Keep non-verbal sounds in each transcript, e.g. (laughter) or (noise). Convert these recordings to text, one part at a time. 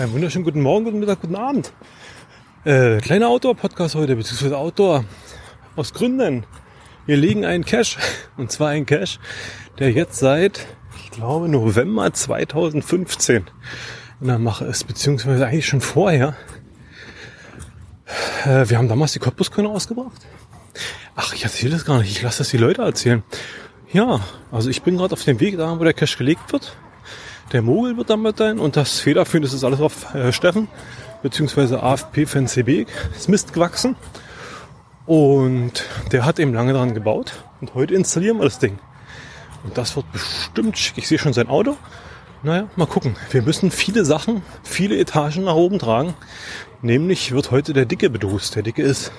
Einen wunderschönen guten Morgen, guten Mittag, guten Abend. Äh, kleiner Outdoor-Podcast heute, beziehungsweise Outdoor. Aus Gründen. Wir legen einen Cache. (laughs) Und zwar einen Cache, der jetzt seit, ich glaube, November 2015 in der Mache ist, beziehungsweise eigentlich schon vorher. Äh, wir haben damals die Cottbuskörner ausgebracht. Ach, ich erzähle das gar nicht. Ich lasse das die Leute erzählen. Ja, also ich bin gerade auf dem Weg da, wo der Cache gelegt wird. Der Mogel wird damit sein und das federführend ist alles auf äh, Steffen, beziehungsweise AFP Fan CB ist Mist gewachsen. Und der hat eben lange daran gebaut und heute installieren wir das Ding. Und das wird bestimmt schick. Ich sehe schon sein Auto. Naja, mal gucken. Wir müssen viele Sachen, viele Etagen nach oben tragen. Nämlich wird heute der Dicke bedost. Der Dicke ist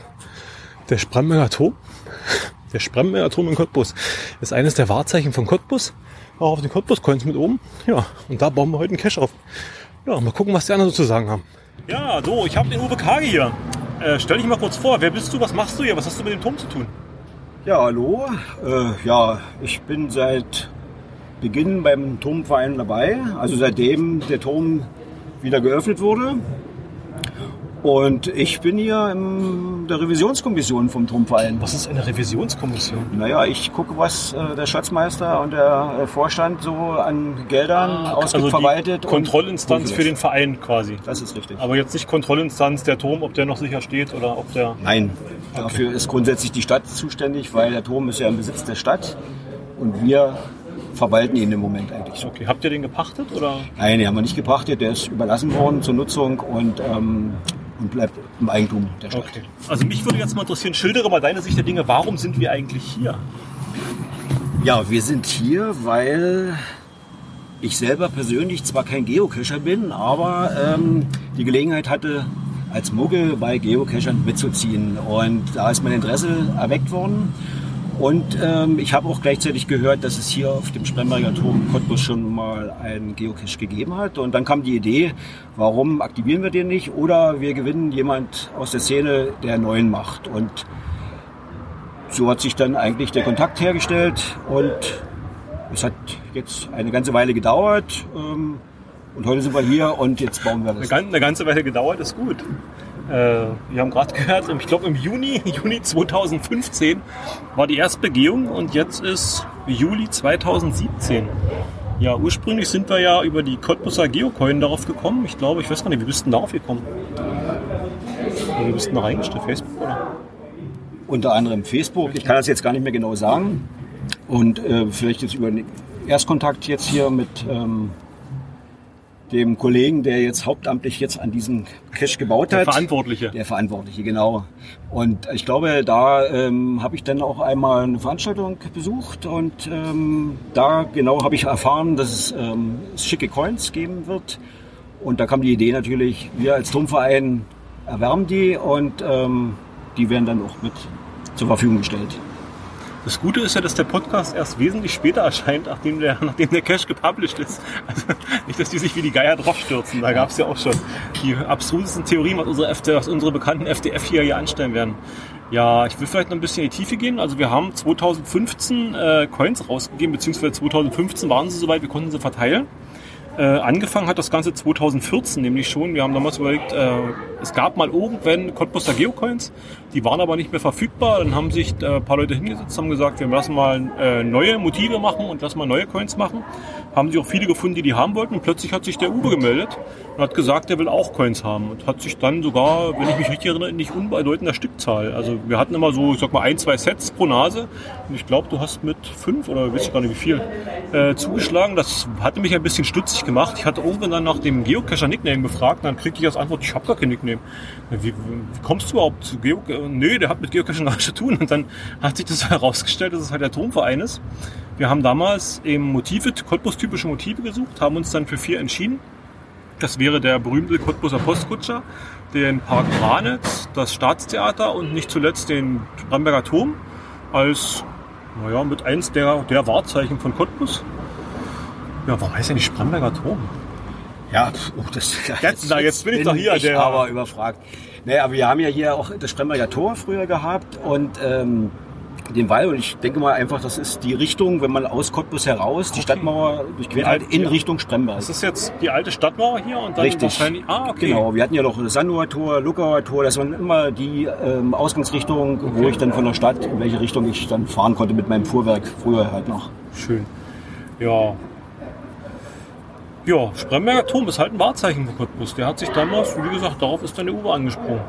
der Spremberger Turm. (laughs) Der Spremberger Turm in Cottbus ist eines der Wahrzeichen von Cottbus auch auf den Cottbus-Coins mit oben. Ja, und da bauen wir heute einen Cache auf. Ja, mal gucken, was die anderen so zu sagen haben. Ja, so, ich habe den Uwe Kage hier. Äh, stell dich mal kurz vor, wer bist du, was machst du hier, was hast du mit dem Turm zu tun? Ja, hallo. Äh, ja, ich bin seit Beginn beim Turmverein dabei, also seitdem der Turm wieder geöffnet wurde. Und ich bin hier in der Revisionskommission vom Turmverein. Was ist eine Revisionskommission? Naja, ich gucke, was äh, der Schatzmeister und der äh, Vorstand so an Geldern ah, ausgibt, also verwaltet. Kontrollinstanz für den Verein quasi. Das ist richtig. Aber jetzt nicht Kontrollinstanz der Turm, ob der noch sicher steht oder ob der. Nein, okay. dafür ist grundsätzlich die Stadt zuständig, weil der Turm ist ja im Besitz der Stadt und wir verwalten ihn im Moment eigentlich so. Okay, habt ihr den gepachtet oder? Nein, den haben wir nicht gepachtet, der ist überlassen worden zur Nutzung und ähm, und bleibt im Eigentum der Stadt. Okay. Also mich würde jetzt mal interessieren, schildere mal deine Sicht der Dinge, warum sind wir eigentlich hier? Ja, wir sind hier, weil ich selber persönlich zwar kein Geocacher bin, aber ähm, die Gelegenheit hatte, als Muggel bei Geocachern mitzuziehen. Und da ist mein Interesse erweckt worden. Und ähm, ich habe auch gleichzeitig gehört, dass es hier auf dem Spremberger Turm Cottbus schon mal einen Geocache gegeben hat. Und dann kam die Idee, warum aktivieren wir den nicht? Oder wir gewinnen jemand aus der Szene, der einen neuen macht. Und so hat sich dann eigentlich der Kontakt hergestellt. Und es hat jetzt eine ganze Weile gedauert. Ähm, und heute sind wir hier und jetzt bauen wir das. Eine ganze Weile gedauert ist gut. Äh, wir haben gerade gehört, ich glaube im Juni, (laughs) Juni 2015 war die erste Begehung und jetzt ist Juli 2017. Ja, ursprünglich sind wir ja über die Cottbusser Geocoin darauf gekommen. Ich glaube, ich weiß gar nicht, wie bist du darauf gekommen? Wie bist du da reingestellt? Facebook oder? Unter anderem Facebook. Ich kann das jetzt gar nicht mehr genau sagen. Und äh, vielleicht jetzt über den Erstkontakt jetzt hier mit ähm, dem Kollegen, der jetzt hauptamtlich jetzt an diesem Cache gebaut der hat. Der Verantwortliche. Der Verantwortliche, genau. Und ich glaube, da ähm, habe ich dann auch einmal eine Veranstaltung besucht und ähm, da genau habe ich erfahren, dass es ähm, schicke Coins geben wird. Und da kam die Idee natürlich, wir als Turmverein erwärmen die und ähm, die werden dann auch mit zur Verfügung gestellt. Das Gute ist ja, dass der Podcast erst wesentlich später erscheint, nachdem der, (laughs) nachdem der Cache gepublished ist. Also nicht, dass die sich wie die Geier draufstürzen. Da gab es ja auch schon die abstrusesten Theorien, was unsere, FD, was unsere bekannten FDF hier, hier anstellen werden. Ja, ich will vielleicht noch ein bisschen in die Tiefe gehen. Also wir haben 2015 äh, Coins rausgegeben, beziehungsweise 2015 waren sie soweit, wir konnten sie verteilen. Äh, angefangen hat das Ganze 2014 nämlich schon. Wir haben damals überlegt, äh, es gab mal irgendwann Cottbuster Geocoins, die waren aber nicht mehr verfügbar. Dann haben sich ein paar Leute hingesetzt, haben gesagt, wir lassen mal äh, neue Motive machen und lassen mal neue Coins machen. Haben sich auch viele gefunden, die die haben wollten. Und plötzlich hat sich der Uwe gemeldet und hat gesagt, er will auch Coins haben. Und hat sich dann sogar, wenn ich mich richtig erinnere, nicht unbedeutender Stückzahl. Also wir hatten immer so, ich sag mal, ein, zwei Sets pro Nase. Und ich glaube, du hast mit fünf oder weiß ich gar nicht wie viel äh, zugeschlagen. Das hatte mich ein bisschen stutzig gemacht. Ich hatte irgendwann dann nach dem Geocacher-Nickname gefragt und dann kriegte ich als Antwort, ich habe gar kein Nickname. Wie, wie, kommst du überhaupt zu Geocacher? Nö, der hat mit Geocaching gar nichts zu tun. Und dann hat sich das (laughs) herausgestellt, dass es halt der Turmverein ist. Wir haben damals eben Motive, Cottbus-typische Motive gesucht, haben uns dann für vier entschieden. Das wäre der berühmte Cottbuser Postkutscher, den Park Branitz, das Staatstheater und nicht zuletzt den Bramberger Turm als, naja, mit eins der, der Wahrzeichen von Cottbus. Ja, warum heißt denn nicht Spremberger Turm? Ja, oh, das, jetzt, na, jetzt bin ich doch hier. Ich der aber überfragt. Nee, aber wir haben ja hier auch das Spremberger Tor früher gehabt und ähm, den Wall und ich denke mal einfach, das ist die Richtung, wenn man aus Cottbus heraus die Stadtmauer durchquert hat, in Ja. Richtung Spremberg. Das ist jetzt die alte Stadtmauer hier und dann Richtig. wahrscheinlich. Ah, okay. Genau, wir hatten ja noch das Sanduer Tor, Luckauer Tor, das waren immer die ähm, Ausgangsrichtungen, wo ich dann von der Stadt, in welche Richtung ich dann fahren konnte mit meinem Fuhrwerk, früher halt noch. Schön. Ja. Ja, Spremberger Turm ist halt ein Wahrzeichen für Cottbus. Der hat sich damals, wie gesagt, darauf ist dann der Uwe angesprungen.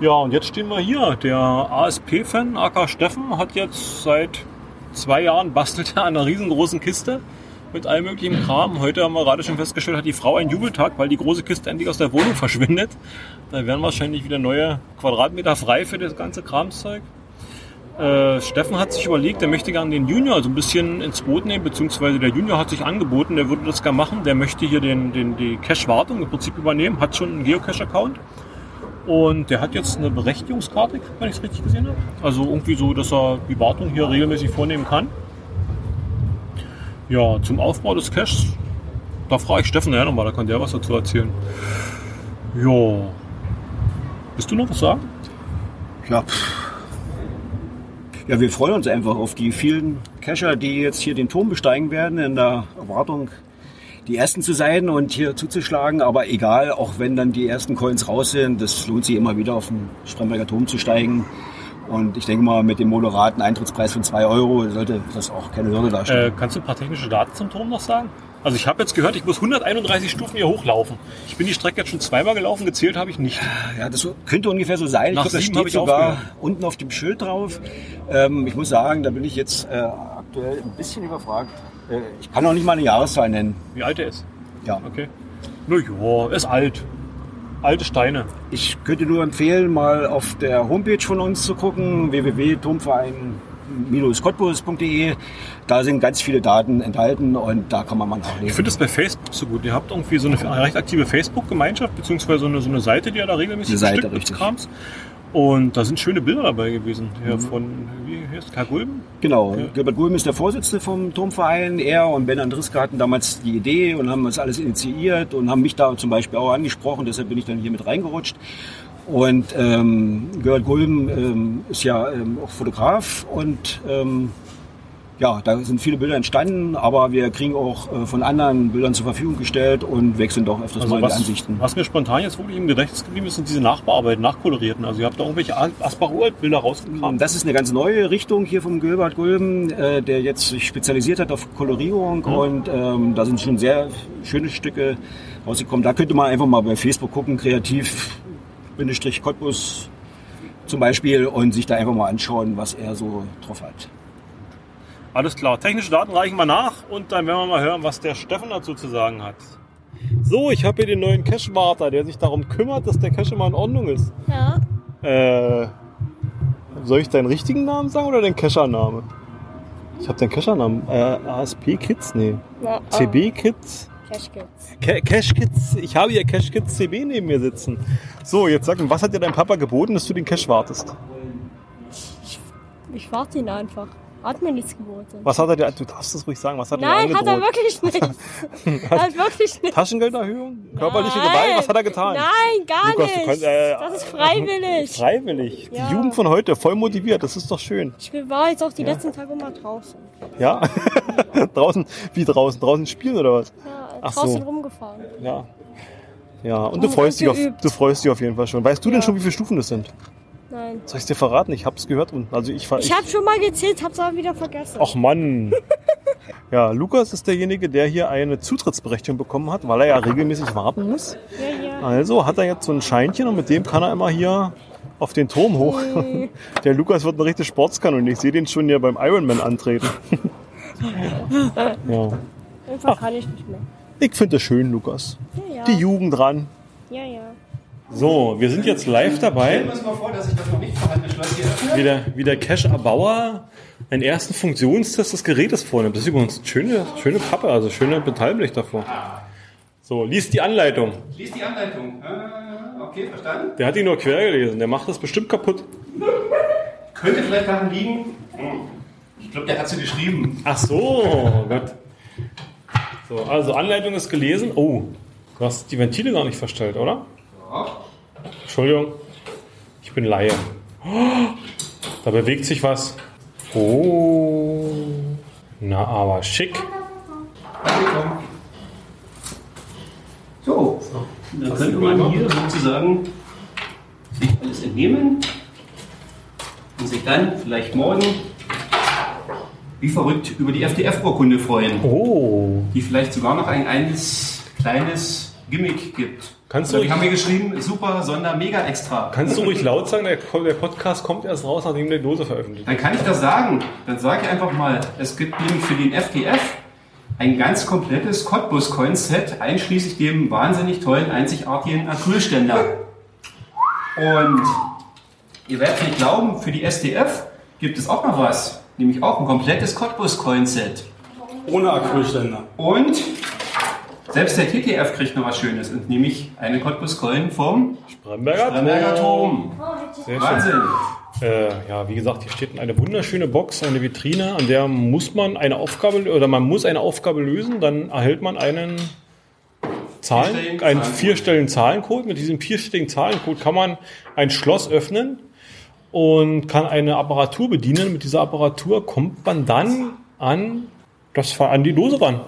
Ja, und jetzt stehen wir hier. Der ASP-Fan, AK Steffen, hat jetzt seit zwei Jahren bastelt er an einer riesengroßen Kiste mit allem möglichen Kram. Heute haben wir gerade schon festgestellt, hat die Frau einen Jubeltag, weil die große Kiste endlich aus der Wohnung (laughs) verschwindet. Da werden wahrscheinlich wieder neue Quadratmeter frei für das ganze Kramszeug. Äh, Steffen hat sich überlegt, der möchte gerne den Junior so ein bisschen ins Boot nehmen, beziehungsweise der Junior hat sich angeboten, der würde das gerne machen. Der möchte hier den, den, die Cache-Wartung im Prinzip übernehmen, hat schon einen Geocache-Account. Und der hat jetzt eine Berechtigungskarte, wenn ich es richtig gesehen habe. Also irgendwie so, dass er die Wartung hier regelmäßig vornehmen kann. Ja, zum Aufbau des Caches, da frage ich Steffen ja nochmal, da kann der was dazu erzählen. Ja. Willst du noch was sagen? Ja, pff. Ja, wir freuen uns einfach auf die vielen Cacher, die jetzt hier den Turm besteigen werden, in der Erwartung, die Ersten zu sein und hier zuzuschlagen. Aber egal, auch wenn dann die ersten Coins raus sind, das lohnt sich immer wieder auf den Spremberger Turm zu steigen. Und ich denke mal, mit dem moderaten Eintrittspreis von 2 Euro sollte das auch keine Hürde darstellen. Äh, kannst du ein paar technische Daten zum Turm noch sagen? Also ich habe jetzt gehört, ich muss 131 Stufen hier hochlaufen. Ich bin die Strecke jetzt schon zweimal gelaufen, gezählt habe ich nicht. Ja, das könnte ungefähr so sein. Nach ich glaube, das steht ich sogar aufgehört. unten auf dem Schild drauf. Ähm, ich muss sagen, da bin ich jetzt äh, aktuell ein bisschen überfragt. Äh, ich kann auch nicht mal eine Jahreszahl nennen. Wie alt er ist. Ja. Okay. Na ja, ist alt. Alte Steine. Ich könnte nur empfehlen, mal auf der Homepage von uns zu gucken, www.turmverein-cottbus.de. Da sind ganz viele Daten enthalten und da kann man mal Ich nachlesen. finde es bei Facebook so gut. Ihr habt irgendwie so eine recht aktive Facebook-Gemeinschaft, beziehungsweise so eine, so eine Seite, die ihr da regelmäßig Seite, richtig. Krams. Und da sind schöne Bilder dabei gewesen. Hier von, wie heißt Karl Gulben? Genau, Gilbert Gulm ist der Vorsitzende vom Turmverein. Er und Ben Andriska hatten damals die Idee und haben das alles initiiert und haben mich da zum Beispiel auch angesprochen. Deshalb bin ich dann hier mit reingerutscht. Und ähm, Gilbert Gulm ähm, ist ja ähm, auch Fotograf und ähm, ja, da sind viele Bilder entstanden, aber wir kriegen auch äh, von anderen Bildern zur Verfügung gestellt und wechseln doch öfters Also mal was, die Ansichten. was mir spontan jetzt wirklich im Gedächtnis geblieben ist, sind diese Nachbearbeiten, Nachkolorierten. Also ihr habt da irgendwelche Asbach-Uralt-Bilder rausgekramt. Das ist eine ganz neue Richtung hier vom Gilbert Gulben, äh, der jetzt sich spezialisiert hat auf Kolorierung und ähm, da sind schon sehr schöne Stücke rausgekommen. Da könnte man einfach mal bei Facebook gucken, kreativ Cottbus zum Beispiel und sich da einfach mal anschauen, was er so drauf hat. Alles klar. Technische Daten reichen wir nach und dann werden wir mal hören, was der Steffen dazu zu sagen hat. So, ich habe hier den neuen Cache-Warter, der sich darum kümmert, dass der Cache immer in Ordnung ist. Ja. Äh, soll ich deinen richtigen Namen sagen oder den Cacher-Name? Ich habe den Cacher-Namen. Äh, ASP Kids? Nee. ja CB Kids? Cash Kids. Ca- Cash Kids. Ich habe hier Cash Kids CB neben mir sitzen. So, jetzt sag mir, was hat dir dein Papa geboten, dass du den Cache wartest? Ich warte ihn einfach. Hat mir nichts geboten. Was hat er dir, du darfst es ruhig sagen, was hat er Nein, dir hat er wirklich (laughs) nicht. hat wirklich nicht. Taschengelderhöhung? Körperliche Nein. Gewalt? Was hat er getan? Nein, gar Lukas, nicht. kannst, äh, das ist freiwillig. (laughs) Freiwillig. Ja. Die Jugend von heute, voll motiviert, das ist doch schön. Ich war jetzt auch die letzten Tage mal draußen. Ja? (laughs) draußen, wie draußen? Draußen spielen oder was? Ja, Ach draußen so. rumgefahren. Ja. Ja, und du Oh, freust, dich auf, du freust dich auf jeden Fall schon. Weißt du denn Ja. schon, wie viele Stufen das sind? Nein. Soll ich dir verraten? Ich hab's gehört und also ich, Ich habe schon mal gezählt, hab's aber wieder vergessen. Ach Mann. (laughs) Ja, Lukas ist derjenige, der hier eine Zutrittsberechtigung bekommen hat, weil er ja regelmäßig warten muss. Ja, ja. Also hat er jetzt so ein Scheinchen und mit dem kann er immer hier auf den Turm hoch. (laughs) Der Lukas wird eine richtige Sportskanone. Ich sehe den schon hier beim Ironman antreten. (laughs) ja. Einfach kann ich nicht mehr. Ich finde es schön, Lukas. Ja, ja. Die Jugend dran. Ja, ja. So, wir sind jetzt live dabei, Stellen wir uns mal vor, dass ich das noch nicht vorhandene Schloss hier öffne. wie der, wie der Cache-Erbauer einen ersten Funktionstest des Gerätes vornimmt. Das ist übrigens eine schöne, schöne Pappe, also schöne Metallblech davor. So, liest die Anleitung. Lies die Anleitung. Äh, okay, verstanden. Der hat die nur quer gelesen. Der macht das bestimmt kaputt. Könnte vielleicht daran liegen. Hm, Ich glaube, der hat sie geschrieben. Ach so, Gott. So, also Anleitung ist gelesen. Oh, du hast die Ventile gar nicht verstellt, oder? Ja. Entschuldigung, ich bin Laie. Oh, da bewegt sich was. Oh. Na, aber schick. So, dann könnte man hier sozusagen sich alles entnehmen und sich dann vielleicht morgen wie verrückt über die FDF-Urkunde freuen, Oh. die vielleicht sogar noch ein eines kleines Gimmick gibt. Kannst du Die ruhig- haben mir geschrieben, super, Sonder, mega extra. Kannst du ruhig laut sagen, der, der Podcast kommt erst raus, nachdem die Dose veröffentlicht Dann kann ich das sagen. Dann sage ich einfach mal, es gibt nämlich für den FDF ein ganz komplettes Cottbus-Coin-Set, einschließlich dem wahnsinnig tollen, einzigartigen Acrylständer. Und ihr werdet nicht glauben, für die SDF gibt es auch noch was, nämlich auch ein komplettes Cottbus-Coin-Set. Ohne Acrylständer. Und selbst der TTF kriegt noch was Schönes, und nämlich eine Cottbus-Coin vom Spremberger Lamberger Turm. Sehr schön. Wahnsinn. Äh, ja, wie gesagt, hier steht eine wunderschöne Box, eine Vitrine, an der muss man eine Aufgabe oder man muss eine Aufgabe lösen, dann erhält man einen Zahlen, einen vierstelligen Zahlencode. Mit diesem vierstelligen Zahlencode kann man ein Schloss öffnen und kann eine Apparatur bedienen. Mit dieser Apparatur kommt man dann an das an die Dose ran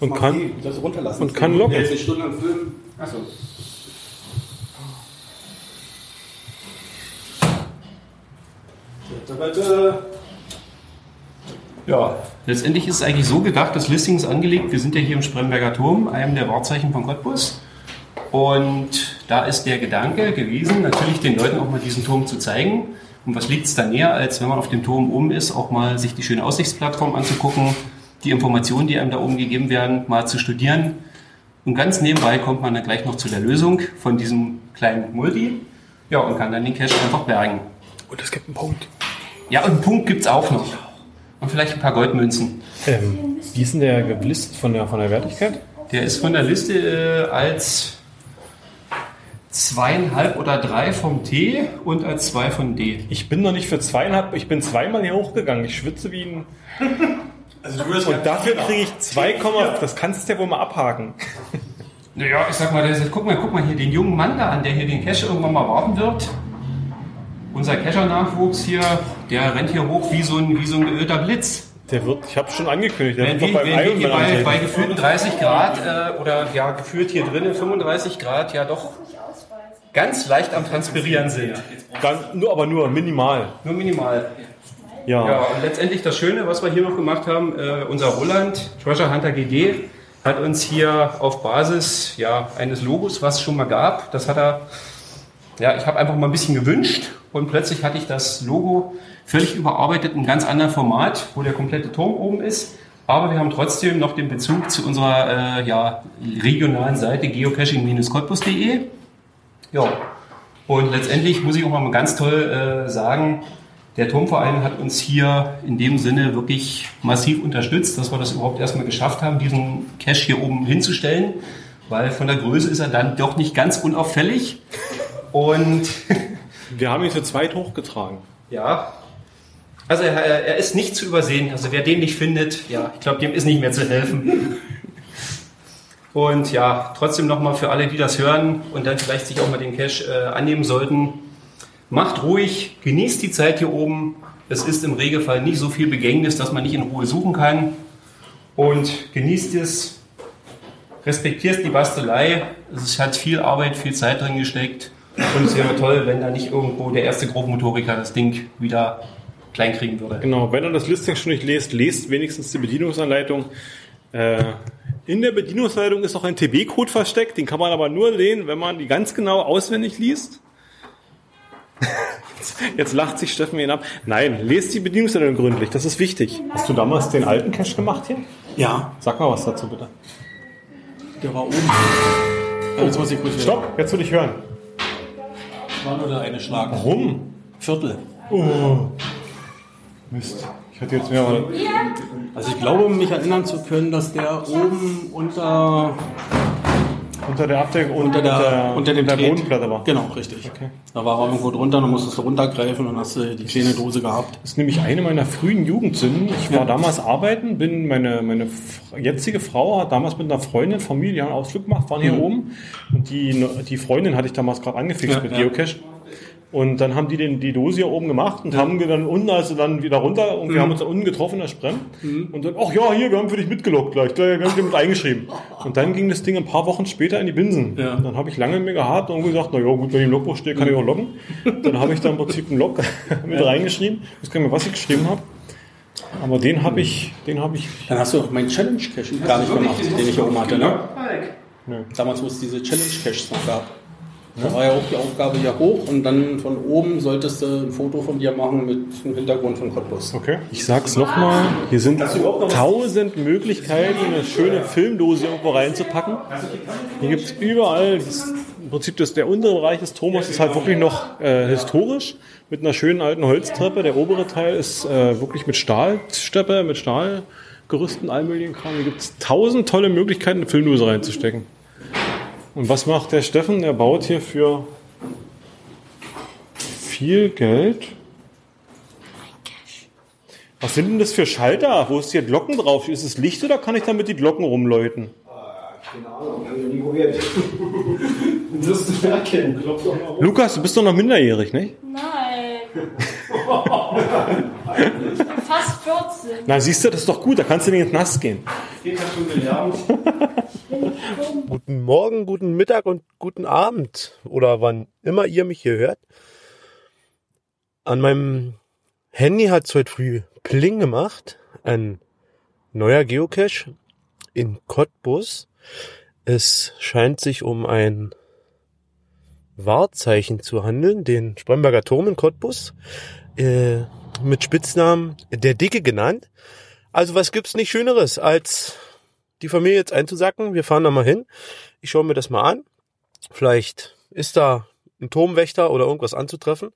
und kann das runterlassen. und kann locken. Jetzt eine Stunde am Film. Achso. Ja, letztendlich ist es eigentlich so gedacht, das Listing ist angelegt. Wir sind ja hier im Spremberger Turm, einem der Wahrzeichen von Cottbus. Und da ist der Gedanke gewesen, natürlich den Leuten auch mal diesen Turm zu zeigen. Und was liegt es da näher, als wenn man auf dem Turm oben ist, auch mal sich die schöne Aussichtsplattform anzugucken, die Informationen, die einem da oben gegeben werden, mal zu studieren. Und ganz nebenbei kommt man dann gleich noch zu der Lösung von diesem kleinen Multi. Ja, und kann dann den Cache einfach bergen. Und es gibt einen Punkt. Ja, und einen Punkt gibt's auch noch. Und vielleicht ein paar Goldmünzen. Ähm, wie ist denn der gelistet von der, von der Wertigkeit? Der ist von der Liste äh, als zweieinhalb oder drei vom T und als zwei von D. Ich bin noch nicht für zweieinhalb, ich bin zweimal hier hochgegangen. Ich schwitze wie ein. Also du wirst Und dafür kriege ich 2, das kannst du ja wohl mal abhaken. (laughs) Naja, ich sag mal, das ist, guck mal, guck mal hier den jungen Mann da an, der hier den Cache irgendwann mal warten wird. Unser Cacher-Nachwuchs hier, der rennt hier hoch wie so ein, wie so ein geölter Blitz. Der wird, ich habe schon angekündigt, der Wenn wird wir, beim wenn wir bei, bei gefühlten 30 Grad äh, oder ja, gefühlt hier drinnen 35 Grad ja doch ganz leicht am Transpirieren sind. Ganz, nur, aber nur minimal. Nur minimal. Ja. Ja, und letztendlich das Schöne, was wir hier noch gemacht haben, äh, unser Roland, Treasure Hunter GD, hat uns hier auf Basis ja, eines Logos, was es schon mal gab, das hat er, ja, ich habe einfach mal ein bisschen gewünscht und plötzlich hatte ich das Logo völlig überarbeitet in einem ganz anderen Format, wo der komplette Turm oben ist. Aber wir haben trotzdem noch den Bezug zu unserer äh, ja, regionalen Seite geocaching-cottbus.de. Ja, und letztendlich muss ich auch mal ganz toll äh, sagen, der Turmverein hat uns hier in dem Sinne wirklich massiv unterstützt, dass wir das überhaupt erstmal geschafft haben, diesen Cache hier oben hinzustellen, weil von der Größe ist er dann doch nicht ganz unauffällig. Und (laughs) Wir haben ihn zu zweit hochgetragen. ja, also er, er ist nicht zu übersehen. Also wer den nicht findet, ja, ich glaube, dem ist nicht mehr zu helfen. Und ja, trotzdem nochmal für alle, die das hören und dann vielleicht sich auch mal den Cache äh, annehmen sollten, macht ruhig, genießt die Zeit hier oben. Es ist im Regelfall nicht so viel Begängnis, dass man nicht in Ruhe suchen kann. Und genießt es, respektiert die Bastelei. Es hat viel Arbeit, viel Zeit drin gesteckt. Und es wäre toll, wenn da nicht irgendwo der erste Grobmotoriker das Ding wieder klein kriegen würde. Genau, wenn ihr das Listing schon nicht lest, lest wenigstens die Bedienungsanleitung. Äh, in der Bedienungsanleitung ist auch ein TB-Code versteckt, den kann man aber nur lesen, wenn man die ganz genau auswendig liest. (laughs) Jetzt- lacht sich Steffen ihn ab. Nein, lest die Bedienungsanleitung gründlich, das ist wichtig. Hast du damals den alten Cache gemacht hier? Ja, Sag mal was dazu bitte. der war oben. Ja, Jetzt muss ich kurz Stopp, jetzt will ich hören. War nur der eine Schlag. Warum? Viertel. Oh. Mist. Ich hatte jetzt mehr. Also ich glaube, mich erinnern zu können, dass der oben unter, Unter der Abdeckung unter der, unter dem der Bodenplatte war. Genau, richtig. Da war er irgendwo drunter, dann musstest du runtergreifen und hast du die kleine Dose gehabt. Das ist nämlich eine meiner frühen Jugendsünden. Ich war damals arbeiten, bin meine, meine jetzige Frau hat damals mit einer Freundin, Familie, einen Ausflug gemacht, waren hier oben. Und die, die Freundin hatte ich damals gerade angefixt Ja, mit ja. Geocache. Und dann haben die den, die Dose hier oben gemacht und haben wir dann unten, also dann wieder runter und wir haben uns dann unten getroffen der Sprem. Und dann, ach ja, hier, wir haben für dich mitgelockt gleich, gleich wir haben dich mit (laughs) eingeschrieben. Und dann ging das Ding ein paar Wochen später in die Binsen. Ja. Dann habe ich lange mir gehabt und gesagt, na ja, gut, wenn ich im Logbuch stehe, kann ich auch loggen. Dann habe ich da im Prinzip einen Log (laughs) mit reingeschrieben. Ich weiß gar nicht mehr, was ich geschrieben habe. Aber den habe ich, den habe ich, Dann hast du auch meinen Challenge Cache gar nicht gemacht, den ich hier oben hatte, ne? Nö. Damals, wo es diese Challenge Caches noch gab. Da war ja auch die Aufgabe hier hoch und dann von oben solltest du ein Foto von dir machen mit dem Hintergrund von Cottbus. Okay. Ich sag's nochmal, hier sind tausend Möglichkeiten, eine schöne Filmdose irgendwo reinzupacken. Hier gibt's überall, das, im Prinzip das, der untere Bereich des Thomas ist halt wirklich noch äh, historisch, mit einer schönen alten Holztreppe. Der obere Teil ist äh, wirklich mit Stahlsteppe, mit Stahlgerüsten, all möglichen Kram. Hier gibt's tausend tolle Möglichkeiten, eine Filmdose reinzustecken. Und was macht der Steffen? Der baut hier für viel Geld was sind denn das für Schalter? Wo ist hier Glocken drauf? Ist es Licht oder kann ich damit die Glocken rumläuten? Wirst du merken. Lukas, du bist doch noch minderjährig, nicht? Nein. (laughs) (laughs) Fast 14. Na, siehst du, das ist doch gut, da kannst du nicht ins Nass gehen. (laughs) Guten Morgen, guten Mittag und guten Abend oder wann immer ihr mich hier hört. An meinem Handy hat es heute früh Pling gemacht. Ein neuer Geocache in Cottbus. Es scheint sich um ein Wahrzeichen zu handeln, den Spremberger Turm in Cottbus, äh, mit Spitznamen der Dicke genannt. Also was gibt's nicht Schöneres, als die Familie jetzt einzusacken? Wir fahren da mal hin. Ich schaue mir das mal an. Vielleicht ist da ein Turmwächter oder irgendwas anzutreffen.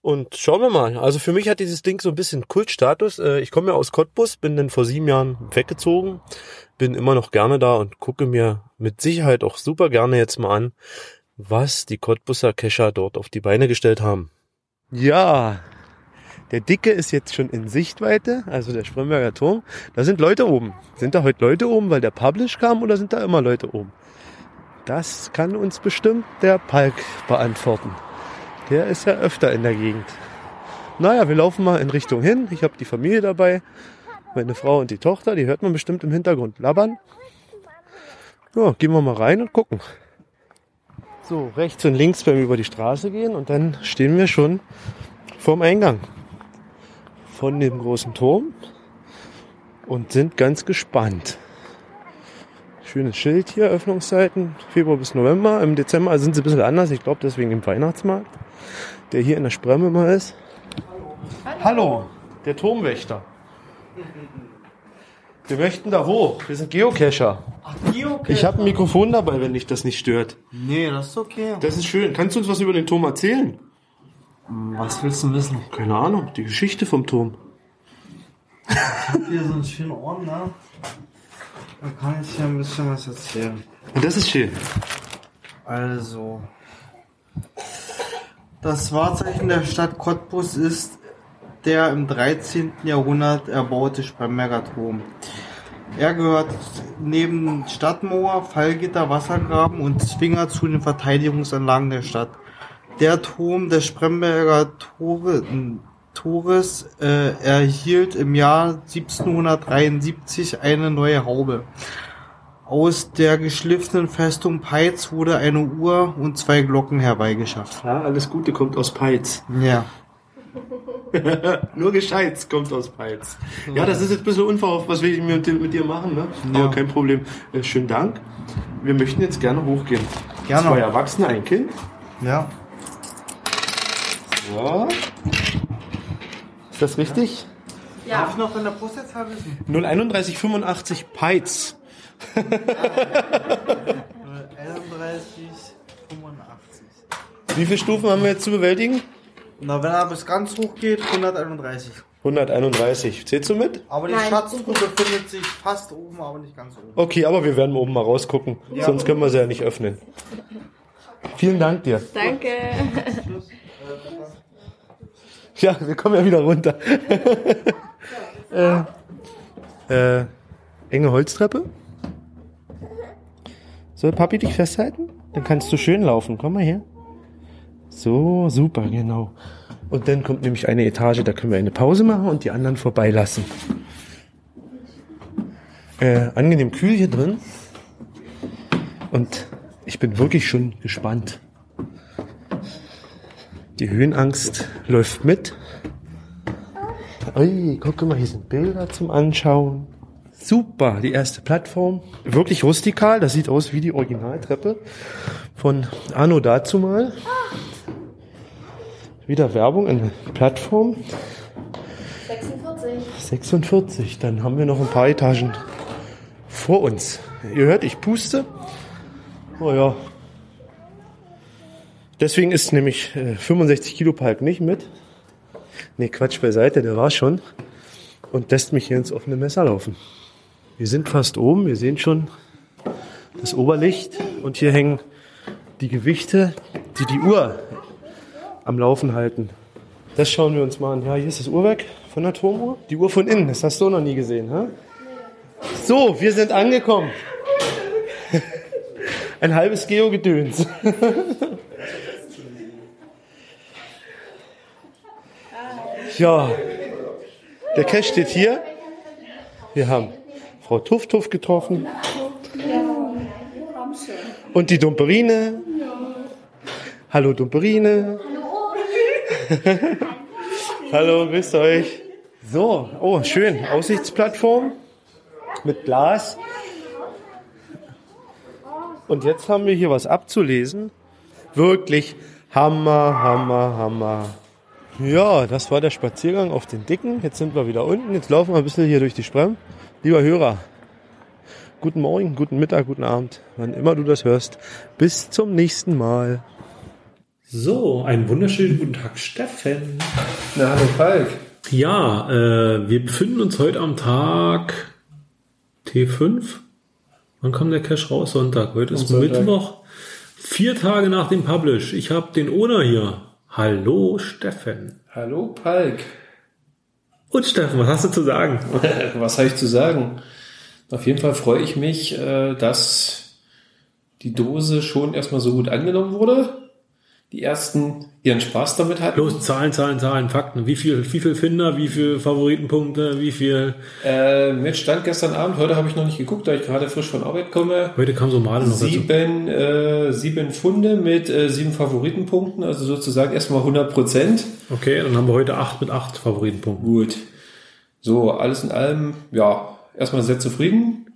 Und schauen wir mal. Also für mich hat dieses Ding so ein bisschen Kultstatus. Äh, Ich komme ja aus Cottbus, bin dann vor sieben Jahren weggezogen, bin immer noch gerne da und gucke mir mit Sicherheit auch super gerne jetzt mal an, was die Cottbuser Kescher dort auf die Beine gestellt haben. Ja, der Dicke ist jetzt schon in Sichtweite, also der Spremberger Turm. Da sind Leute oben. Sind da heute Leute oben, weil der Publish kam oder sind da immer Leute oben? Das kann uns bestimmt der Palk beantworten. Der ist ja öfter in der Gegend. Naja, wir laufen mal in Richtung hin. Ich habe die Familie dabei. Meine Frau und die Tochter, die hört man bestimmt im Hintergrund labbern. Ja, gehen wir mal rein und gucken. So, rechts und links beim über die Straße gehen und dann stehen wir schon vorm Eingang von dem großen Turm und sind ganz gespannt. Schönes Schild hier, Öffnungszeiten, Februar bis November. Im Dezember sind sie ein bisschen anders, ich glaube deswegen im Weihnachtsmarkt, der hier in der Spremme mal ist. Hallo, der Turmwächter. Wir möchten da hoch. Wir sind Geocacher. Ich habe ein Mikrofon dabei, wenn dich das nicht stört. Nee, das ist okay. Das ist schön. Kannst du uns was über den Turm erzählen? Was willst du wissen? Keine Ahnung, die Geschichte vom Turm. Hier so einen schönen Ordner. Da kann ich dir ein bisschen was erzählen. Und das ist schön. Also. Das Wahrzeichen der Stadt Cottbus ist der im 13. Jahrhundert erbaute Spremberger Turm. Er gehört neben Stadtmauer, Fallgitter, Wassergraben und Zwinger zu den Verteidigungsanlagen der Stadt. Der Turm des Spremberger Tore, Tores äh, erhielt im Jahr 1773 eine neue Haube. Aus der geschliffenen Festung Peitz wurde eine Uhr und zwei Glocken herbeigeschafft. Ja, alles Gute kommt aus Peitz. Ja. (laughs) Nur Gescheites kommt aus Peitz. Ja, das ist jetzt ein bisschen unverhofft, was wir mit, mit dir machen, ne? Ja. Aber kein Problem. Äh, schönen Dank. Wir möchten jetzt gerne hochgehen. Gerne. Zwei Erwachsene, ein Kind. Ja. So. Ist das richtig? Darf ich noch in der Postleitzahl wissen? 031 85 Peitz. 31, (laughs) 85. Wie viele Stufen haben wir jetzt zu bewältigen? Na, wenn er bis ganz hoch geht, 131. 131. Zählst du mit? Aber die Nein. Schatztruhe befindet sich fast oben, aber nicht ganz oben. Okay, aber wir werden oben mal rausgucken. Sonst können wir sie ja nicht öffnen. Vielen Dank dir. Danke. Ja, wir kommen ja wieder runter. (laughs) äh, äh, enge Holztreppe. Soll Papi dich festhalten? Dann kannst du schön laufen. Komm mal her. So, super, genau. Und dann kommt nämlich eine Etage, da können wir eine Pause machen und die anderen vorbeilassen. Äh, angenehm kühl hier drin. Und ich bin wirklich schon gespannt. Die Höhenangst läuft mit. Ui, guck mal, hier sind Bilder zum Anschauen. Super, die erste Plattform. Wirklich rustikal, das sieht aus wie die Originaltreppe von Anno dazu mal. Wieder Werbung in Plattform. 46. 46, dann haben wir noch ein paar Etagen vor uns. Ihr hört, ich puste. Oh ja. Deswegen ist nämlich äh, 65 Kilo Palk nicht mit. Nee, Quatsch beiseite, der war schon. Und lässt mich hier ins offene Messer laufen. Wir sind fast oben, wir sehen schon das Oberlicht und hier hängen die Gewichte, die die Uhr am Laufen halten. Das schauen wir uns mal an. Ja, hier ist das Uhrwerk von der Turmuhr. Die Uhr von innen, das hast du noch nie gesehen, hä? So, wir sind angekommen. (laughs) Ein halbes Geo-Gedöns. (laughs) ja, der Cash steht hier. Wir haben Frau Tuff Tuff getroffen. Und die Dumperine. Hallo Dumperine. (laughs) Hallo, grüßt euch. So, oh, schön. Aussichtsplattform mit Glas. Und jetzt haben wir hier was abzulesen. Wirklich Hammer, Hammer, Hammer. Ja, das war der Spaziergang auf den Dicken. Jetzt sind wir wieder unten. Jetzt laufen wir ein bisschen hier durch die Sprem. Lieber Hörer, guten Morgen, guten Mittag, guten Abend, wann immer du das hörst. Bis zum nächsten Mal. So, einen wunderschönen guten Tag, Steffen. Na, hallo Falk. Ja, äh, wir befinden uns heute am Tag T5. Wann kommt der Cash raus? Sonntag. Heute ist Sonntag. Mittwoch. Vier Tage nach dem Publish. Ich habe den Owner hier. Hallo, Steffen. Hallo Falk. Und Steffen, was hast du zu sagen? (laughs) Was habe ich zu sagen? Auf jeden Fall freue ich mich, äh, dass die Dose schon erstmal so gut angenommen wurde. Die ersten ihren Spaß damit hatten. Los, Zahlen, Zahlen, Zahlen, Fakten. Wie viel, wie viel Finder, wie viel Favoritenpunkte, wie viel. Äh, mit stand gestern Abend, heute habe ich noch nicht geguckt, da ich gerade frisch von Arbeit komme. Heute kam so Male noch. Sieben, äh, sieben Funde mit äh, sieben Favoritenpunkten, also sozusagen erstmal 100 Prozent. Okay, dann haben wir heute acht mit acht Favoritenpunkten. Gut. So, alles in allem, ja, erstmal sehr zufrieden.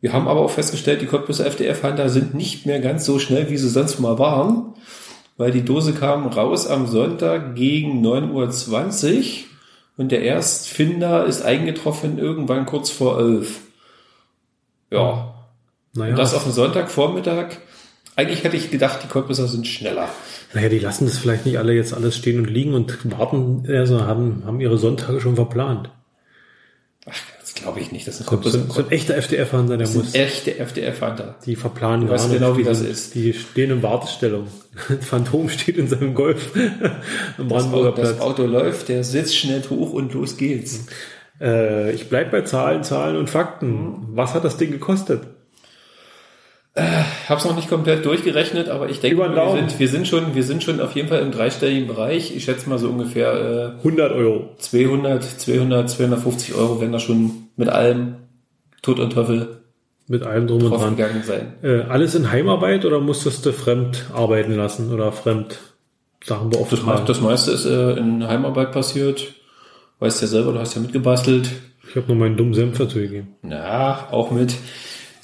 Wir haben aber auch festgestellt, die Cottbusser FDF-Hunter sind nicht mehr ganz so schnell, wie sie sonst mal waren, weil die Dose kam raus am Sonntag gegen 9.20 Uhr und der Erstfinder ist eingetroffen irgendwann kurz vor 11. Ja, Naja, und das auf den Sonntagvormittag. Eigentlich hätte ich gedacht, die Cottbusser sind schneller. naja, die lassen das vielleicht nicht alle jetzt alles stehen und liegen und warten, also haben, haben ihre Sonntage schon verplant. Ach, glaube ich nicht. Das sind Das sind, sind echte FDF-Hunter, der das muss. sind echte FDF-Hunter. Die verplanen Du weißt nicht. genau, wie das ist. Die stehen in Wartestellung. (laughs) Phantom steht in seinem Golf (laughs) am Das Brandenburger Auto, das Platz. Auto läuft, der sitzt schnell hoch und los geht's. Äh, ich bleib bei Zahlen, Zahlen und Fakten. Was hat das Ding gekostet? Hab's noch nicht komplett durchgerechnet, aber ich denke, wir sind, wir sind schon, wir sind schon auf jeden Fall im dreistelligen Bereich. Ich schätze mal so ungefähr 100 Euro. äh, 200, 200, 250 Euro werden da schon mit allem Tod und Teufel Mit allem drum und dran. draufgegangen sein. Äh, alles in Heimarbeit oder musstest du fremd arbeiten lassen oder fremd Sachen Das, beauftragen? me- das meiste ist äh, in Heimarbeit passiert. Weißt ja selber, du hast ja mitgebastelt. Ich habe nur meinen dummen Senf dazu gegeben. Ja, auch mit.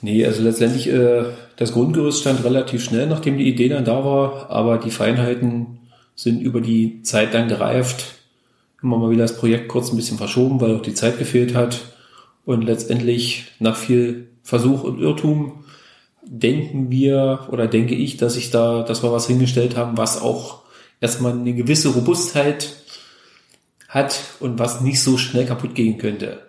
Nee, also letztendlich, äh, das Grundgerüst stand relativ schnell, nachdem die Idee dann da war, aber die Feinheiten sind über die Zeit dann gereift. Immer mal wieder das Projekt kurz ein bisschen verschoben, weil auch die Zeit gefehlt hat. Und letztendlich nach viel Versuch und Irrtum denken wir oder denke ich, dass ich da, dass wir was hingestellt haben, was auch erstmal eine gewisse Robustheit hat und was nicht so schnell kaputt gehen könnte.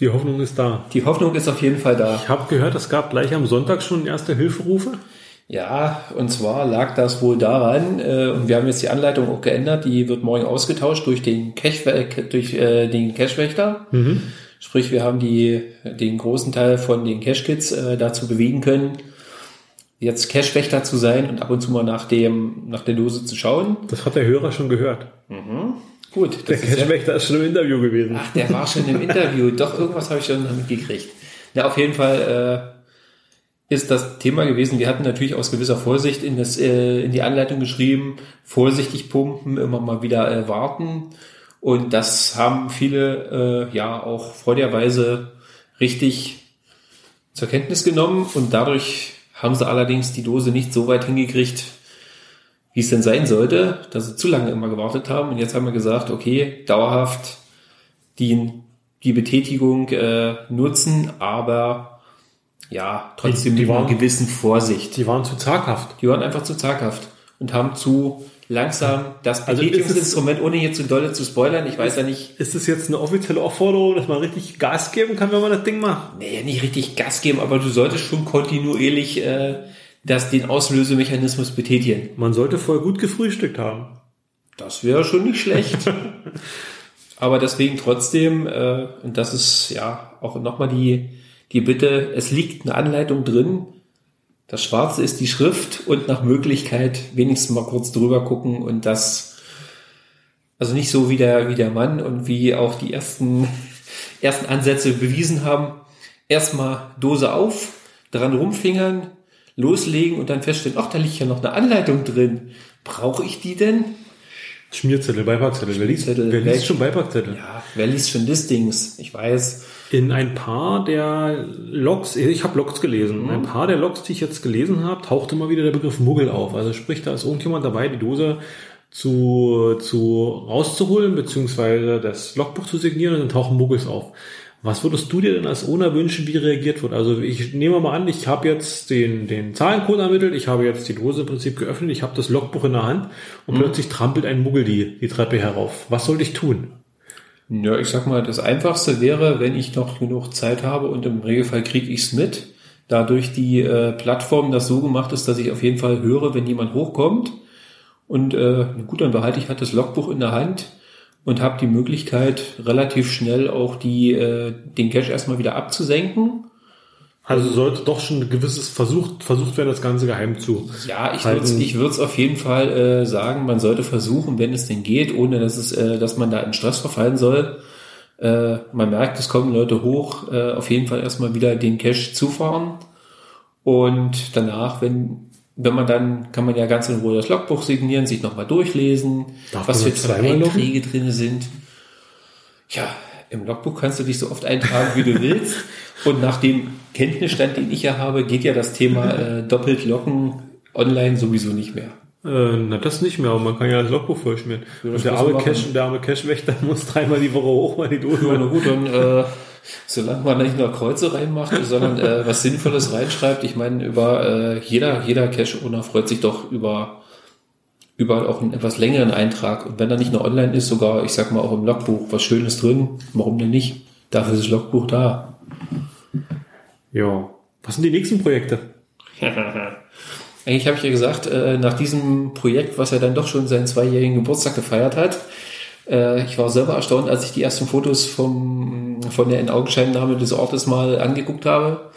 Die Hoffnung ist da. Die Hoffnung ist auf jeden Fall da. Ich habe gehört, es gab gleich am Sonntag schon erste Hilferufe. Ja, und zwar lag das wohl daran, äh, und wir haben jetzt die Anleitung auch geändert, die wird morgen ausgetauscht durch den äh, durch äh, den Cachewächter. Sprich, wir haben die, den großen Teil von den Cache-Kits äh, dazu bewegen können, jetzt Cashwächter zu sein und ab und zu mal nach dem, nach der Dose zu schauen. Das hat der Hörer schon gehört. Gut, Der ja, Cashwächter ist schon im Interview gewesen. ach, der war schon im Interview. (laughs) Doch, irgendwas habe ich schon mitgekriegt. Na, auf jeden Fall äh, ist das Thema gewesen. Wir hatten natürlich aus gewisser Vorsicht in, das, äh, in die Anleitung geschrieben, vorsichtig pumpen, immer mal wieder äh, warten. Und das haben viele äh, ja auch freudigerweise richtig zur Kenntnis genommen und dadurch haben sie allerdings die Dose nicht so weit hingekriegt, wie es denn sein sollte, dass sie zu lange immer gewartet haben. Und jetzt haben wir gesagt, okay, dauerhaft die, die Betätigung äh, nutzen, aber ja, trotzdem Die- die mit einer gewissen Vorsicht. Die waren zu zaghaft. Die waren einfach zu zaghaft und haben zu langsam das Also ist Betätigungsinstrument, ohne hier zu dolle zu spoilern, ich weiß ja nicht, Ist das jetzt eine offizielle Aufforderung, dass man richtig Gas geben kann, wenn man das Ding macht? nee, nicht richtig Gas geben, aber du solltest schon kontinuierlich äh, das, den Auslösemechanismus betätigen. Man sollte vorher gut gefrühstückt haben. Das wäre schon nicht schlecht. (laughs) Aber deswegen trotzdem, äh, und das ist ja auch nochmal die, die Bitte, es liegt eine Anleitung drin. Das Schwarze ist die Schrift und nach Möglichkeit wenigstens mal kurz drüber gucken und das, also nicht so wie der, wie der Mann und wie auch die ersten, ersten Ansätze bewiesen haben. Erstmal Dose auf, dran rumfingern, loslegen und dann feststellen, ach, da liegt ja noch eine Anleitung drin. Brauche ich die denn? Schmierzettel, Beipackzettel. Wer liest, Schmierzettel, wer liest schon Beipackzettel? Ja, wer liest schon Listings? Ich weiß. In ein paar der Logs, ich habe Logs gelesen, in ein paar der Logs, die ich jetzt gelesen habe, taucht immer wieder der Begriff Muggel auf. Also sprich, da ist irgendjemand dabei, die Dose zu, zu rauszuholen, beziehungsweise das Logbuch zu signieren und dann tauchen Muggels auf. Was würdest du dir denn als Owner wünschen, wie reagiert wird? Also ich nehme mal an, ich habe jetzt den, den Zahlencode ermittelt, ich habe jetzt die Dose im Prinzip geöffnet, ich habe das Logbuch in der Hand und plötzlich trampelt ein Muggel die, die Treppe herauf. Was soll ich tun? Ja, ich sag mal, das Einfachste wäre, wenn ich noch genug Zeit habe und im Regelfall kriege ich es mit, dadurch die äh, Plattform das so gemacht ist, dass ich auf jeden Fall höre, wenn jemand hochkommt. Und äh, gut, dann behalte ich halt das Logbuch in der Hand und habe die Möglichkeit, relativ schnell auch die, äh, den Cache erstmal wieder abzusenken. Also sollte doch schon ein gewisses versucht, versucht werden, das Ganze geheim zu. Ja, ich würde ich würd's auf jeden Fall äh, sagen, man sollte versuchen, wenn es denn geht, ohne dass es, äh, dass man da in Stress verfallen soll. Äh, man merkt, es kommen Leute hoch, äh, auf jeden Fall erstmal wieder den Cache zufahren und danach, wenn wenn man dann, kann man ja ganz in Ruhe das Logbuch signieren, sich nochmal durchlesen, Darf was für? Einträge drin sind. Ja, im Logbuch kannst du dich so oft eintragen, wie du (laughs) willst. Und nach dem Kenntnisstand, den ich ja habe, geht ja das Thema (laughs) äh, doppelt locken online sowieso nicht mehr. Äh, na, das nicht mehr, aber man kann ja das Logbuch vollschmieren. das und der arme, machen. der arme Cashwächter (laughs) muss dreimal die Woche hoch, weil die Dose Ja, na gut, dann, äh, solange man nicht nur Kreuze reinmacht, sondern äh, was Sinnvolles reinschreibt. Ich meine, über äh, jeder, jeder Cache-Owner freut sich doch über, über auch einen etwas längeren Eintrag. Und wenn er nicht nur online ist, sogar, ich sag mal, auch im Logbuch, was Schönes drin, warum denn nicht? Dafür ist das Logbuch da. Ja. Was sind die nächsten Projekte? (laughs) Eigentlich habe ich ja gesagt, äh, nach diesem Projekt, was er dann doch schon seinen zweijährigen Geburtstag gefeiert hat, äh, ich war selber erstaunt, als ich die ersten Fotos vom, von der In-Augenscheinnahme des Ortes mal angeguckt habe.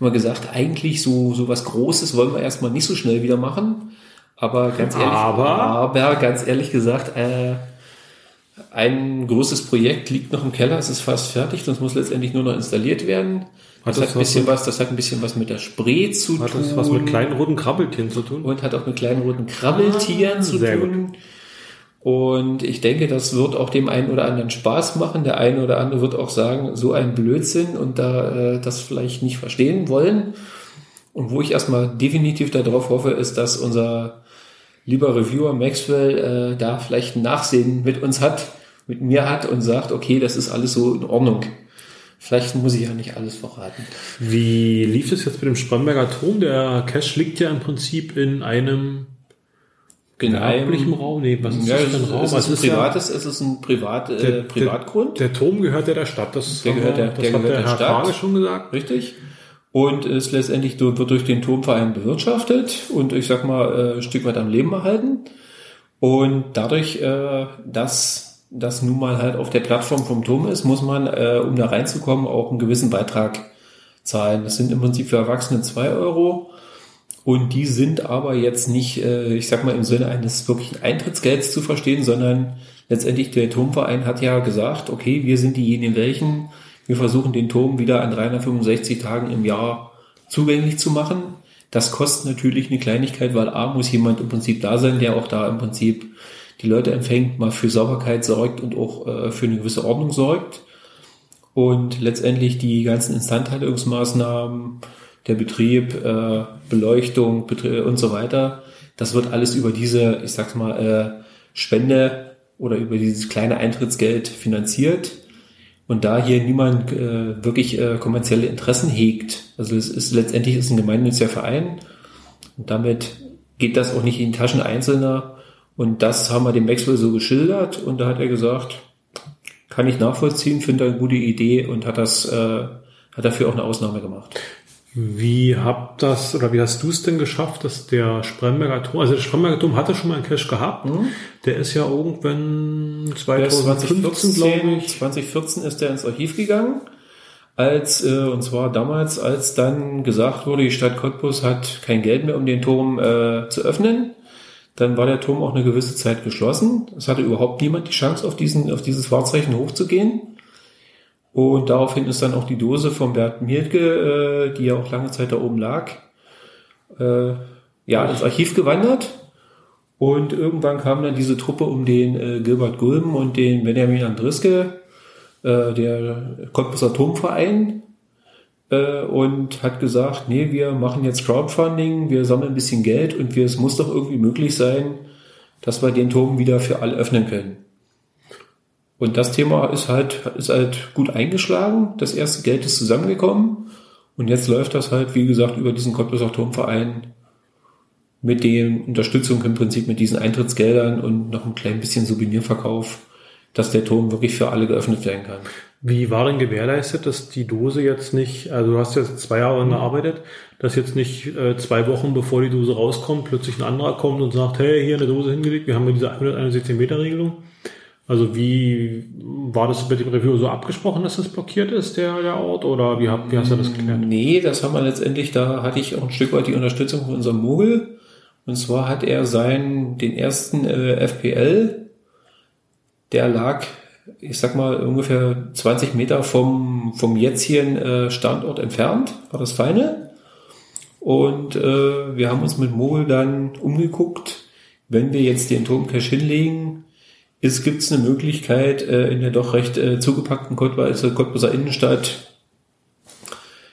Immer gesagt, eigentlich so, so was Großes wollen wir erstmal nicht so schnell wieder machen. Aber ganz ehrlich, Aber? aber ganz ehrlich gesagt, äh, ein großes Projekt liegt noch im Keller, es ist fast fertig, das muss letztendlich nur noch installiert werden. Hat Das, das hat ein bisschen was das hat ein bisschen was mit der Spree zu Hat tun das was mit kleinen roten Krabbeltieren zu tun? und hat auch mit kleinen roten Krabbeltieren zu sehr tun. Und ich denke, das wird auch dem einen oder anderen Spaß machen. Der eine oder andere wird auch sagen, so ein Blödsinn und da äh, das vielleicht nicht verstehen wollen. Und wo ich erstmal definitiv darauf hoffe, ist, dass unser lieber Reviewer Maxwell äh, da vielleicht ein Nachsehen mit uns hat, mit mir hat und sagt, okay, das ist alles so in Ordnung. Vielleicht muss ich ja nicht alles verraten. Wie lief es jetzt mit dem Spremberger Turm? Der Cache liegt ja im Prinzip in einem In gewerblichen Raum. Nee, was ist ja, das es für ein ist, Raum? es ist ein ja- privates, es ist ein Privat, äh, Privatgrund. Der, der Turm gehört ja der Stadt. Das, Der gehört der- das der hat gehört der der Herr Stadt. Schon gesagt. Richtig. Und ist letztendlich wird durch den Turmverein bewirtschaftet und ich sag mal äh, ein Stück weit am Leben erhalten. Und dadurch, äh, dass das nun mal halt auf der Plattform vom Turm ist, muss man, äh, um da reinzukommen, auch einen gewissen Beitrag zahlen. Das sind im Prinzip für Erwachsene zwei Euro Und die sind aber jetzt nicht, äh, ich sag mal, im Sinne eines wirklichen Eintrittsgelds zu verstehen, sondern letztendlich der Turmverein hat ja gesagt, okay, wir sind diejenigen welchen, wir versuchen den Turm wieder an 365 Tagen im Jahr zugänglich zu machen. Das kostet natürlich eine Kleinigkeit, weil A muss jemand im Prinzip da sein, der auch da im Prinzip die Leute empfängt, mal für Sauberkeit sorgt und auch äh, für eine gewisse Ordnung sorgt. Und letztendlich die ganzen Instandhaltungsmaßnahmen, der Betrieb, äh, Beleuchtung Betrie und so weiter, das wird alles über diese, ich sag's mal, äh, Spende oder über dieses kleine Eintrittsgeld finanziert. Und da hier niemand äh, wirklich äh, kommerzielle Interessen hegt, also es ist letztendlich ist ein gemeinnütziger Verein und damit geht das auch nicht in die Taschen Einzelner. Und das haben wir dem Maxwell so geschildert und da hat er gesagt, kann ich nachvollziehen, finde eine gute Idee und hat das, äh, hat dafür auch eine Ausnahme gemacht. Wie habt das oder wie hast du es denn geschafft, dass der Spremberger Turm, also der Spremberger Turm hatte schon mal einen Cache gehabt, der ist ja irgendwann 2015, glaube ich. 2014 ist er ins Archiv gegangen, als, äh, und zwar damals, als dann gesagt wurde, die Stadt Cottbus hat kein Geld mehr, um den Turm äh, zu öffnen. Dann war der Turm auch eine gewisse Zeit geschlossen. Es hatte überhaupt niemand die Chance, auf, diesen, auf dieses Wahrzeichen hochzugehen. Und daraufhin ist dann auch die Dose von Bert Mielke, äh, die ja auch lange Zeit da oben lag, äh, ja, ins Archiv gewandert. Und irgendwann kam dann diese Truppe um den äh, Gilbert Gulm und den Benjamin Andriske, äh, der Cottbusser Turmverein, äh, und hat gesagt, nee, wir machen jetzt Crowdfunding, wir sammeln ein bisschen Geld und wir, es muss doch irgendwie möglich sein, dass wir den Turm wieder für alle öffnen können. Und das Thema ist halt, ist halt gut eingeschlagen. Das erste Geld ist zusammengekommen. Und jetzt läuft das halt, wie gesagt, über diesen Cottbuser Turmverein mit den Unterstützung im Prinzip mit diesen Eintrittsgeldern und noch ein klein bisschen Souvenirverkauf, dass der Turm wirklich für alle geöffnet werden kann. Wie war denn gewährleistet, dass die Dose jetzt nicht, also du hast jetzt zwei Jahre lang gearbeitet, dass jetzt nicht äh, zwei Wochen bevor die Dose rauskommt, plötzlich ein anderer kommt und sagt, hey, hier eine Dose hingelegt, wir haben ja diese 161 Meter Regelung. Also wie war das mit dem Review so abgesprochen, dass das blockiert ist, der, der Ort? Oder wie, wie hast du das geklärt? Nee, das haben wir letztendlich, da hatte ich auch ein Stück weit die Unterstützung von unserem Mogel. Und zwar hat er seinen, den ersten äh, FPL, der lag, ich sag mal, ungefähr 20 Meter vom, vom jetzigen äh, Standort entfernt, war das Feine. Und äh, wir haben uns mit Mogel dann umgeguckt, wenn wir jetzt den Turmcache hinlegen, es eine Möglichkeit, äh, in der doch recht äh, zugepackten Cottbuser, Cottbuser Innenstadt,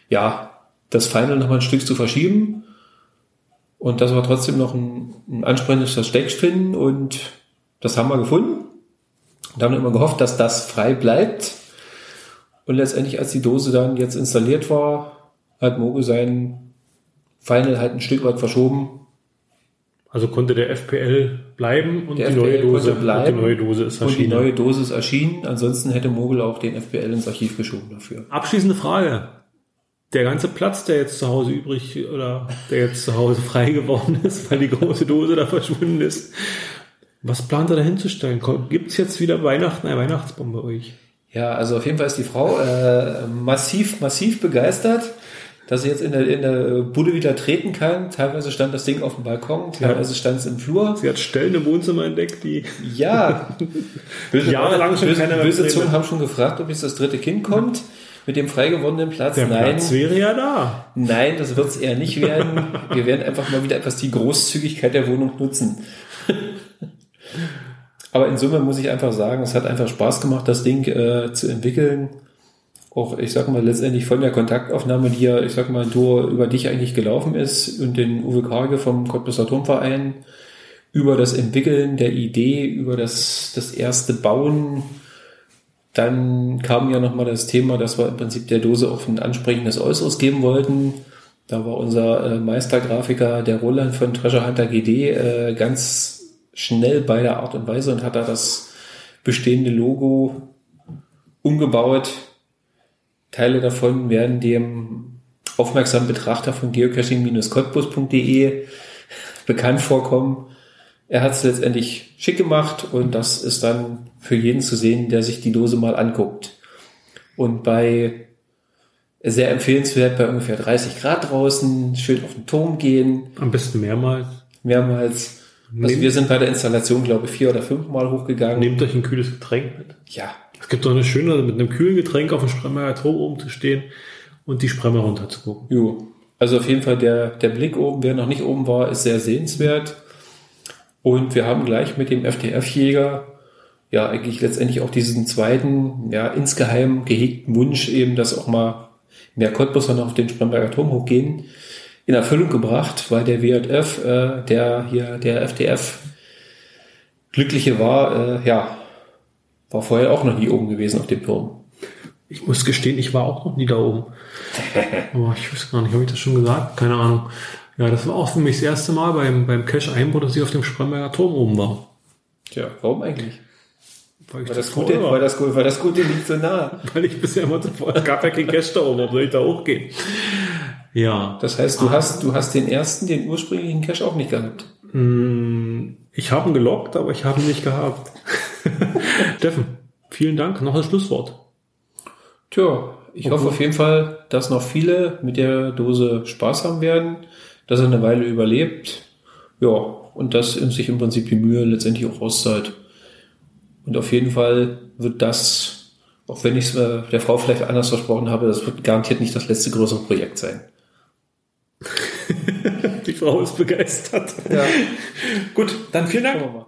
ja, das Final noch mal ein Stück zu verschieben und dass wir trotzdem noch ein, ein ansprechendes Versteck finden und das haben wir gefunden. Und haben immer gehofft, dass das frei bleibt. Und letztendlich, als die Dose dann jetzt installiert war, hat Mogo sein Final halt ein Stück weit verschoben Also konnte der FPL bleiben und Der die neue FPL Dose, konnte bleiben und die neue Dose ist Und die erschienen. neue Dose ist erschienen. Ansonsten hätte Mogul auch den FPL ins Archiv geschoben dafür. Abschließende Frage. Der ganze Platz, der jetzt zu Hause übrig oder der jetzt zu Hause (laughs) frei geworden ist, weil die große Dose da verschwunden ist. Was plant er da hinzustellen? Gibt es jetzt wieder Weihnachten eine Weihnachtsbaum bei euch? Ja, also auf jeden Fall ist die Frau äh, massiv, massiv begeistert, dass sie jetzt in der, in der Bude wieder treten kann. Teilweise stand das Ding auf dem Balkon, teilweise stand es im Flur. Sie hat Stellen im Wohnzimmer entdeckt, die Ja, (laughs) böse, Jahrelang schon böse, keiner mehr böse Zungen haben schon gefragt, ob jetzt das dritte Kind kommt mit dem frei gewonnenen Platz. der Nein, Platz wäre ja da. nein, das wird es eher nicht werden. Wir werden einfach mal wieder etwas die Großzügigkeit der Wohnung nutzen. (laughs) Aber in Summe muss ich einfach sagen, es hat einfach Spaß gemacht, das Ding äh, zu entwickeln. Auch, ich sag mal, letztendlich von der Kontaktaufnahme, die ja, ich sag mal, nur über dich eigentlich gelaufen ist und den Uwe Karge vom Cottbusser Turmverein, über das Entwickeln der Idee, über das, das erste Bauen. Dann kam ja nochmal das Thema, dass wir im Prinzip der Dose auch ein ansprechendes Äußeres geben wollten. Da war unser äh, Meistergrafiker, der Roland von Treasure Hunter GD, äh, ganz schnell bei der Art und Weise und hat da das bestehende Logo umgebaut. Teile davon werden dem aufmerksamen Betrachter von geocaching-cottbus.de bekannt vorkommen. Er hat es letztendlich schick gemacht und das ist dann für jeden zu sehen, der sich die Dose mal anguckt. Und bei Sehr empfehlenswert bei ungefähr 30 Grad draußen, schön auf den Turm gehen, Am besten mehrmals. mehrmals. Also Nehmt- wir sind bei der Installation, glaube ich, vier oder fünf Mal hochgegangen. Nehmt euch ein kühles Getränk mit. Ja, Es gibt doch eine schöne, mit einem kühlen Getränk auf dem Spremmer Turm oben zu stehen und die Spremmer runter zu gucken. Jo. Also auf jeden Fall der, der Blick oben, wer noch nicht oben war, ist sehr sehenswert. Und wir haben gleich mit dem FDF-Jäger ja eigentlich letztendlich auch diesen zweiten, ja, insgeheim gehegten Wunsch eben, dass auch mal mehr Cottbusser noch auf den Spremberger Turm hochgehen, in Erfüllung gebracht, weil der WJF, äh, der hier, der FDF Glückliche war, äh, ja, war vorher auch noch nie oben gewesen auf dem Turm. Ich muss gestehen, ich war auch noch nie da oben. (laughs) Aber ich weiß gar nicht, habe ich das schon gesagt? Keine Ahnung. Ja, das war auch für mich das erste Mal beim, beim Cash-Einbau, dass ich auf dem Spremberger Turm oben war. Tja, warum eigentlich? Weil ich Weil das, zuvor Gute, war. weil, das, Gute- weil das Gute liegt so nah. (laughs) weil ich bisher immer zuvor, es gab ja kein Cash da oben, warum soll ich da hochgehen? Ja. Das heißt, du hast, du hast den ersten, den ursprünglichen Cache auch nicht gehabt. Mm, Ich habe ihn gelockt, aber ich habe ihn nicht gehabt. (laughs) Steffen, vielen Dank. Noch ein Schlusswort. Tja, ich hoffe auf jeden Fall, dass noch viele mit der Dose Spaß haben werden, dass er eine Weile überlebt. Ja, und dass sich im Prinzip die Mühe letztendlich auch auszahlt. Und auf jeden Fall wird das, auch wenn ich es äh, der Frau vielleicht anders versprochen habe, das wird garantiert nicht das letzte größere Projekt sein. (laughs) Die Frau ist begeistert. Ja. Gut, dann vielen Dank.